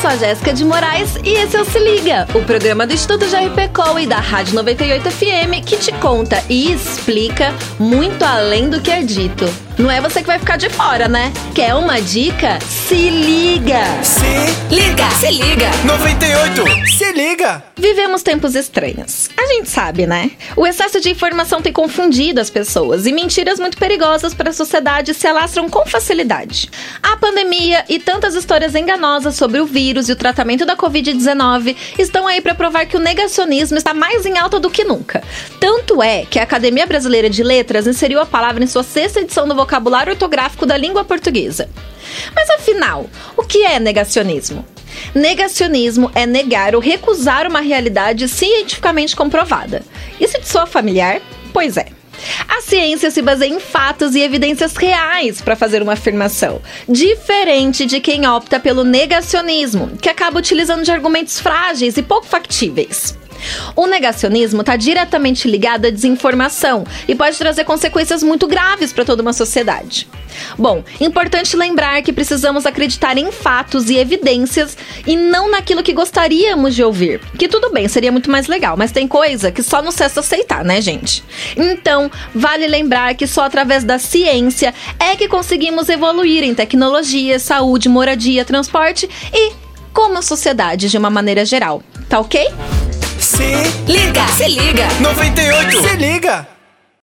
sou a Jéssica de Moraes e esse é o Se Liga, o programa do Instituto JRPCOL e da Rádio 98 FM que te conta e explica muito além do que é dito. Não é você que vai ficar de fora, né? Quer uma dica? Se liga! Se liga! Se liga! 98! Se liga! Vivemos tempos estranhos. A gente sabe, né? O excesso de informação tem confundido as pessoas e mentiras muito perigosas para a sociedade se alastram com facilidade. A pandemia e tantas histórias enganosas sobre o vírus e o tratamento da Covid-19 estão aí para provar que o negacionismo está mais em alta do que nunca. Tanto é que a Academia Brasileira de Letras inseriu a palavra em sua sexta edição do vocabulário ortográfico da língua portuguesa. Mas afinal, o que é negacionismo? Negacionismo é negar ou recusar uma realidade cientificamente comprovada. Isso te soa familiar? Pois é. A ciência se baseia em fatos e evidências reais para fazer uma afirmação, diferente de quem opta pelo negacionismo, que acaba utilizando de argumentos frágeis e pouco factíveis. O negacionismo está diretamente ligado à desinformação e pode trazer consequências muito graves para toda uma sociedade. Bom, importante lembrar que precisamos acreditar em fatos e evidências e não naquilo que gostaríamos de ouvir. Que tudo bem, seria muito mais legal, mas tem coisa que só nos cessa aceitar, né, gente? Então, vale lembrar que só através da ciência é que conseguimos evoluir em tecnologia, saúde, moradia, transporte e como sociedade de uma maneira geral. Tá ok? Se liga! Se liga! 98! Se liga!